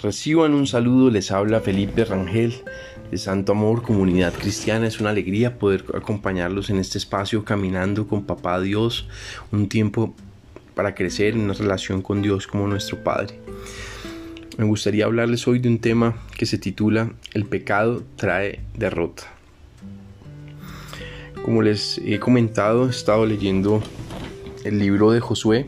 Reciban un saludo, les habla Felipe Rangel de Santo Amor, Comunidad Cristiana. Es una alegría poder acompañarlos en este espacio caminando con Papá Dios, un tiempo para crecer en una relación con Dios como nuestro Padre. Me gustaría hablarles hoy de un tema que se titula El pecado trae derrota. Como les he comentado, he estado leyendo el libro de Josué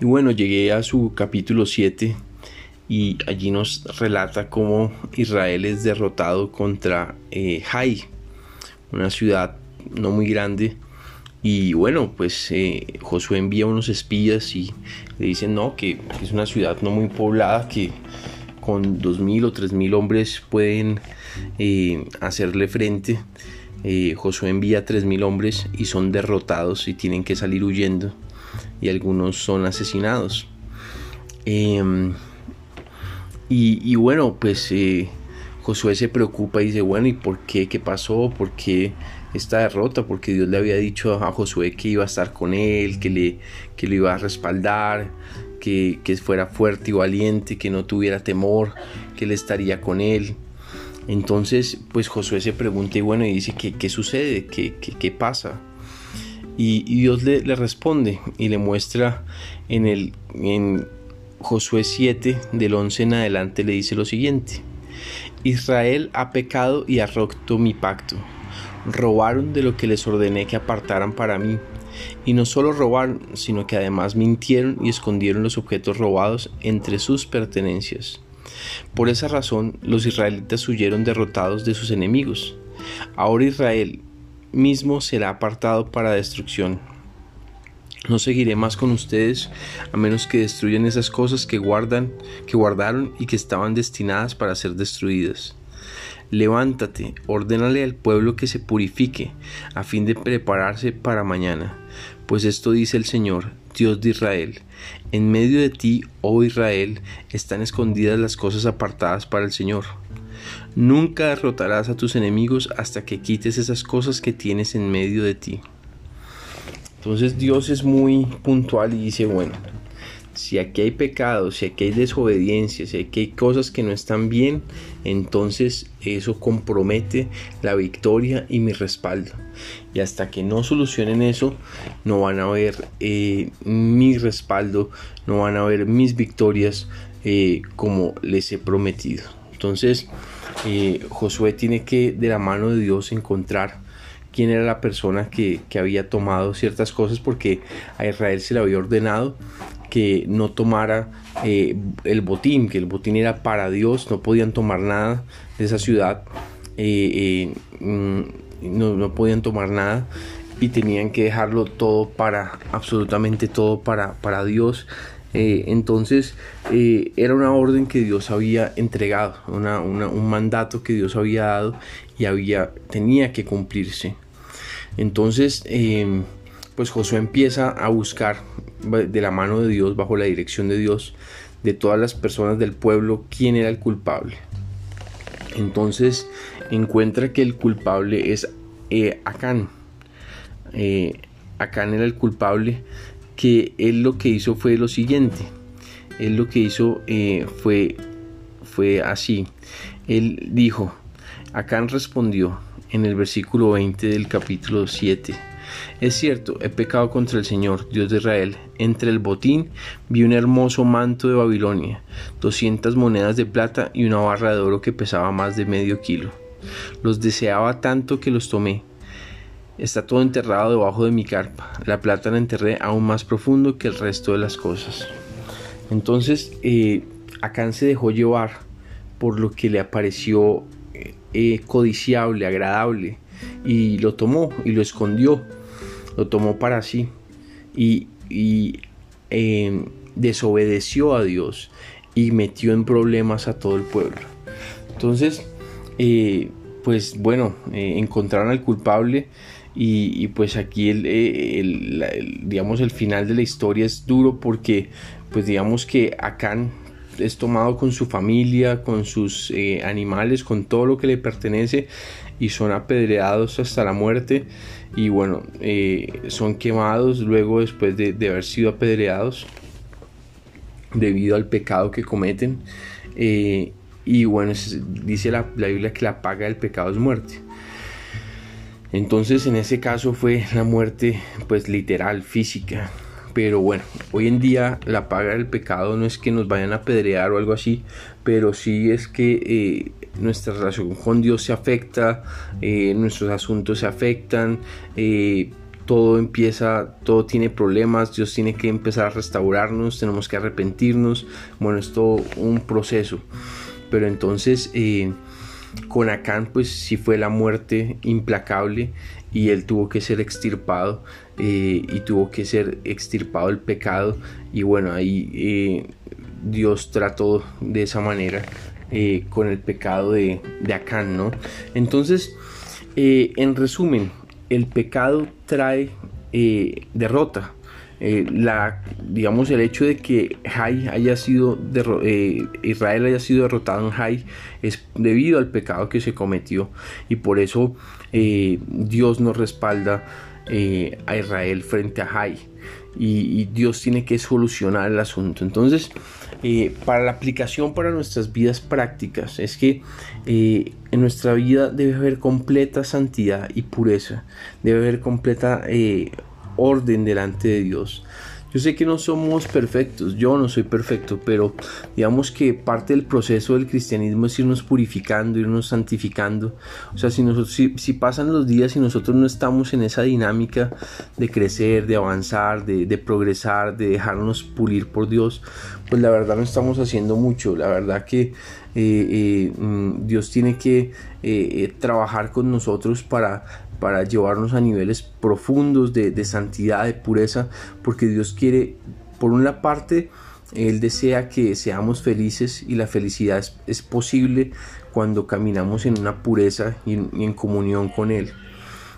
y bueno, llegué a su capítulo 7 y allí nos relata cómo Israel es derrotado contra eh, Jai, una ciudad no muy grande. Y bueno, pues eh, Josué envía unos espías y le dicen no, que, es una ciudad no muy poblada, que con dos mil o tres mil hombres pueden eh, hacerle frente. Josué envía tres mil hombres y son derrotados y tienen que salir huyendo y algunos son asesinados. Y, bueno, pues eh, Josué se preocupa y dice, bueno, ¿y por qué? ¿Qué pasó? ¿Por qué esta derrota? Porque Dios le había dicho a Josué que iba a estar con él, que le, que lo iba a respaldar, que, fuera fuerte y valiente, que no tuviera temor, que él estaría con él. Entonces, pues Josué se pregunta y bueno, y dice, ¿qué, qué sucede? ¿Qué, qué, pasa? Y, Dios le, le, responde y le muestra en el, en Josué 7 del 11 en adelante le dice lo siguiente. Israel ha pecado y ha roto mi pacto. Robaron de lo que les ordené que apartaran para mí. Y no solo robaron, sino que además mintieron y escondieron los objetos robados entre sus pertenencias. Por esa razón los israelitas huyeron derrotados de sus enemigos. Ahora Israel mismo será apartado para destrucción no seguiré más con ustedes a menos que destruyan esas cosas que guardan, que guardaron y que estaban destinadas para ser destruidas. Levántate, ordénale al pueblo que se purifique, a fin de prepararse para mañana. Pues esto dice el Señor, Dios de Israel. En medio de ti, oh Israel, están escondidas las cosas apartadas para el Señor. Nunca derrotarás a tus enemigos hasta que quites esas cosas que tienes en medio de ti. Entonces Dios es muy puntual y dice, bueno, si aquí hay pecado, si aquí hay desobediencia, si aquí hay cosas que no están bien, entonces eso compromete la victoria y mi respaldo. Y hasta que no solucionen eso, no van a ver eh, mi respaldo, no van a ver mis victorias eh, como les he prometido. Entonces, eh, Josué tiene que de la mano de Dios encontrar quién era la persona que, había tomado ciertas cosas porque a Israel se le había ordenado que no tomara eh, el botín, que el botín era para Dios, no podían tomar nada de esa ciudad, eh, eh, mm, no, no, podían tomar nada y tenían que dejarlo todo para, absolutamente todo para, para Dios. Entonces era una orden que Dios había entregado, un mandato que Dios había dado y había, tenía que cumplirse. Entonces, em, pues Josué empieza a buscar de la mano de Dios, bajo la dirección de Dios, de todas las personas del pueblo, quién era el culpable. Entonces encuentra que el culpable es eh, Acán. Eh, Acán era el culpable que él lo que hizo fue lo siguiente. Él lo que hizo eh, fue, fue así. Él dijo, Acán respondió, en el versículo 20 del capítulo 7. Es cierto, he pecado contra el Señor, Dios de Israel. Entre el botín vi un hermoso manto de Babilonia, 200 monedas de plata y una barra de oro que pesaba más de medio kilo. Los deseaba tanto que los tomé. Está todo enterrado debajo de mi carpa. La plata la enterré aún más profundo que el resto de las cosas. Entonces, eh, Acán se dejó llevar por lo que le apareció eh, codiciable, agradable, y lo tomó y lo escondió, lo tomó para sí y, em, desobedeció a Dios y metió en problemas a todo el pueblo. Entonces, eh, pues bueno, eh, encontraron al culpable y, pues aquí el, digamos el final de la historia es duro porque pues digamos que Acán es tomado con su familia, con sus eh, animales, con todo lo que le pertenece y son apedreados hasta la muerte y bueno, eh, son quemados luego después de, haber sido apedreados. debido al pecado que cometen. Eh, y bueno, dice la, la, Biblia que la paga del pecado es muerte. Entonces en ese caso fue la muerte pues literal, física. Pero bueno, hoy en día la paga del pecado no es que nos vayan a pedrear o algo así, pero sí es que eh, nuestra relación con Dios se afecta, eh, nuestros asuntos se afectan, eh, todo empieza, todo tiene problemas, Dios tiene que empezar a restaurarnos, tenemos que arrepentirnos, bueno, es todo un proceso. Pero entonces con Acán pues sí fue la muerte implacable y él tuvo que ser extirpado eh, y tuvo que ser extirpado el pecado y bueno ahí eh, Dios trató de esa manera eh, con el pecado de, de Acán ¿no? entonces en resumen el pecado trae derrota la, digamos el hecho de que Jai haya sido Israel haya sido derrotado en Jai es debido al pecado que se cometió y por eso Dios nos respalda eh, a Israel frente a Jai. Y, Dios tiene que solucionar el asunto. Entonces, eh, para la aplicación para nuestras vidas prácticas, es que eh, en nuestra vida debe haber completa santidad y pureza, debe haber completa orden delante de Dios. Yo sé que no somos perfectos, yo no soy perfecto, pero digamos que parte del proceso del cristianismo es irnos purificando, irnos santificando. O sea, si, nosotros, pasan los días y nosotros no estamos en esa dinámica de crecer, de avanzar, de, progresar, de dejarnos pulir por Dios, pues la verdad no estamos haciendo mucho. La verdad que eh, eh, mm, Dios tiene que eh, trabajar con nosotros para para llevarnos a niveles profundos de, santidad, de pureza, porque Dios quiere, por una parte, Él desea que seamos felices y la felicidad es, posible cuando caminamos en una pureza y en, comunión con Él.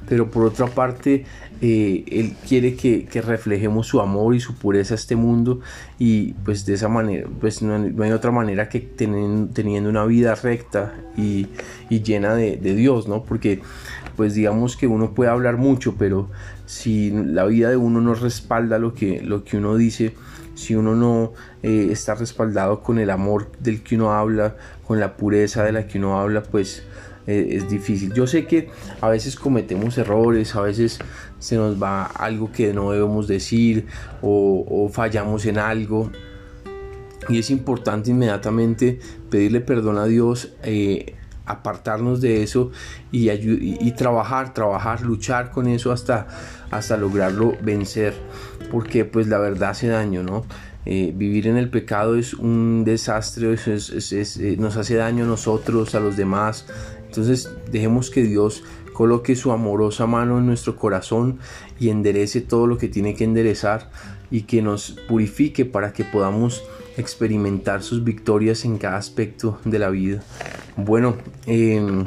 Pero por otra parte, eh, Él quiere que, reflejemos su amor y su pureza a este mundo y pues de esa manera, pues no, hay otra manera que teniendo una vida recta y, llena de, de Dios, ¿no? Porque pues digamos que uno puede hablar mucho, pero si la vida de uno no respalda lo que, lo que uno dice, si uno no eh, está respaldado con el amor del que uno habla, con la pureza de la que uno habla, pues es difícil. Yo sé que a veces cometemos errores, a veces se nos va algo que no debemos decir o, fallamos en algo. Y es importante inmediatamente pedirle perdón a Dios eh, apartarnos de eso y, trabajar, trabajar, luchar con eso hasta, hasta lograrlo vencer, porque pues la verdad hace daño, ¿no? Eh, vivir en el pecado es un desastre, eh, nos hace daño a nosotros, a los demás. Entonces dejemos que Dios coloque su amorosa mano en nuestro corazón y enderece todo lo que tiene que enderezar y que nos purifique para que podamos experimentar sus victorias en cada aspecto de la vida. Bueno, em,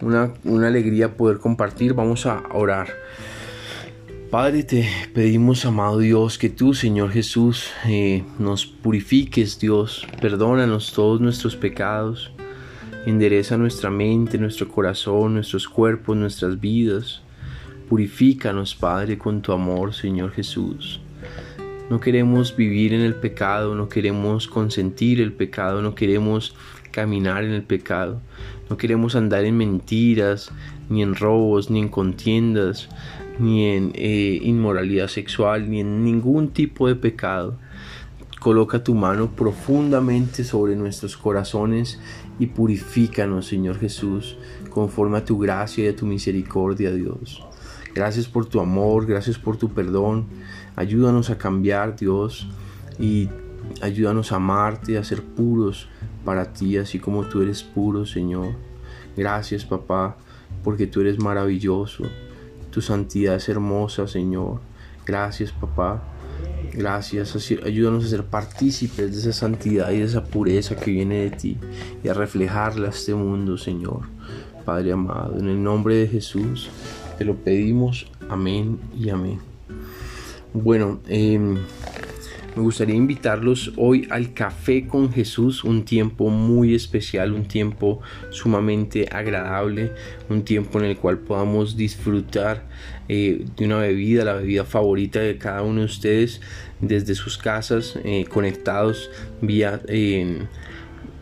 una, alegría poder compartir. Vamos a orar. Padre, te pedimos, amado Dios, que tú, Señor Jesús, eh, nos purifiques, Dios. Perdónanos todos nuestros pecados. Endereza nuestra mente, nuestro corazón, nuestros cuerpos, nuestras vidas. Purifícanos, Padre, con tu amor, Señor Jesús. No queremos vivir en el pecado, no queremos consentir el pecado, no queremos caminar en el pecado, no queremos andar en mentiras, ni en robos, ni en contiendas, ni en eh, inmoralidad sexual, ni en ningún tipo de pecado. Coloca tu mano profundamente sobre nuestros corazones y purifícanos, Señor Jesús, conforme a tu gracia y a tu misericordia, Dios. Gracias por tu amor, gracias por tu perdón. Ayúdanos a cambiar, Dios, y ayúdanos a amarte, a ser puros para ti, así como tú eres puro, Señor. Gracias, papá, porque tú eres maravilloso. Tu santidad es hermosa, Señor. Gracias, papá. Gracias, ayúdanos a ser partícipes de esa santidad y de esa pureza que viene de ti y a reflejarla a este mundo, Señor. Padre amado, en el nombre de Jesús te lo pedimos. Amén y amén. Bueno, em, me gustaría invitarlos hoy al Café con Jesús, un tiempo muy especial, un tiempo sumamente agradable, un tiempo en el cual podamos disfrutar eh, de una bebida, la bebida favorita de cada uno de ustedes desde sus casas, eh, conectados vía... Mm,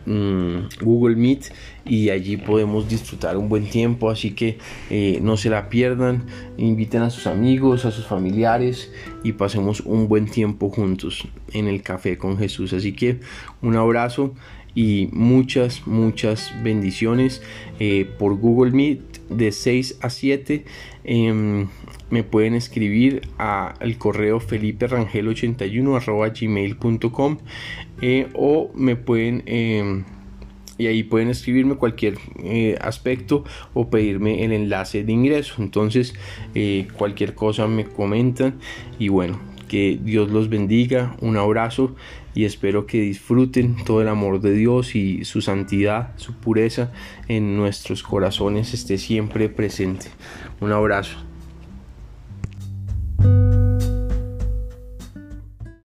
Google Meet y allí podemos disfrutar un buen tiempo así que eh, no se la pierdan. Inviten a sus amigos a sus familiares y pasemos un buen tiempo juntos en el café con Jesús. Así que un abrazo y muchas muchas bendiciones eh, por Google Meet de 6 a 7 em, me pueden escribir al correo feliperangel81 arroba gmail.com eh, o me pueden em, y ahí pueden escribirme cualquier eh, aspecto o pedirme el enlace de ingreso. Entonces cualquier cosa me comentan y bueno que Dios los bendiga. Un abrazo y espero que disfruten todo el amor de Dios y su santidad su pureza en nuestros corazones esté siempre presente. Un abrazo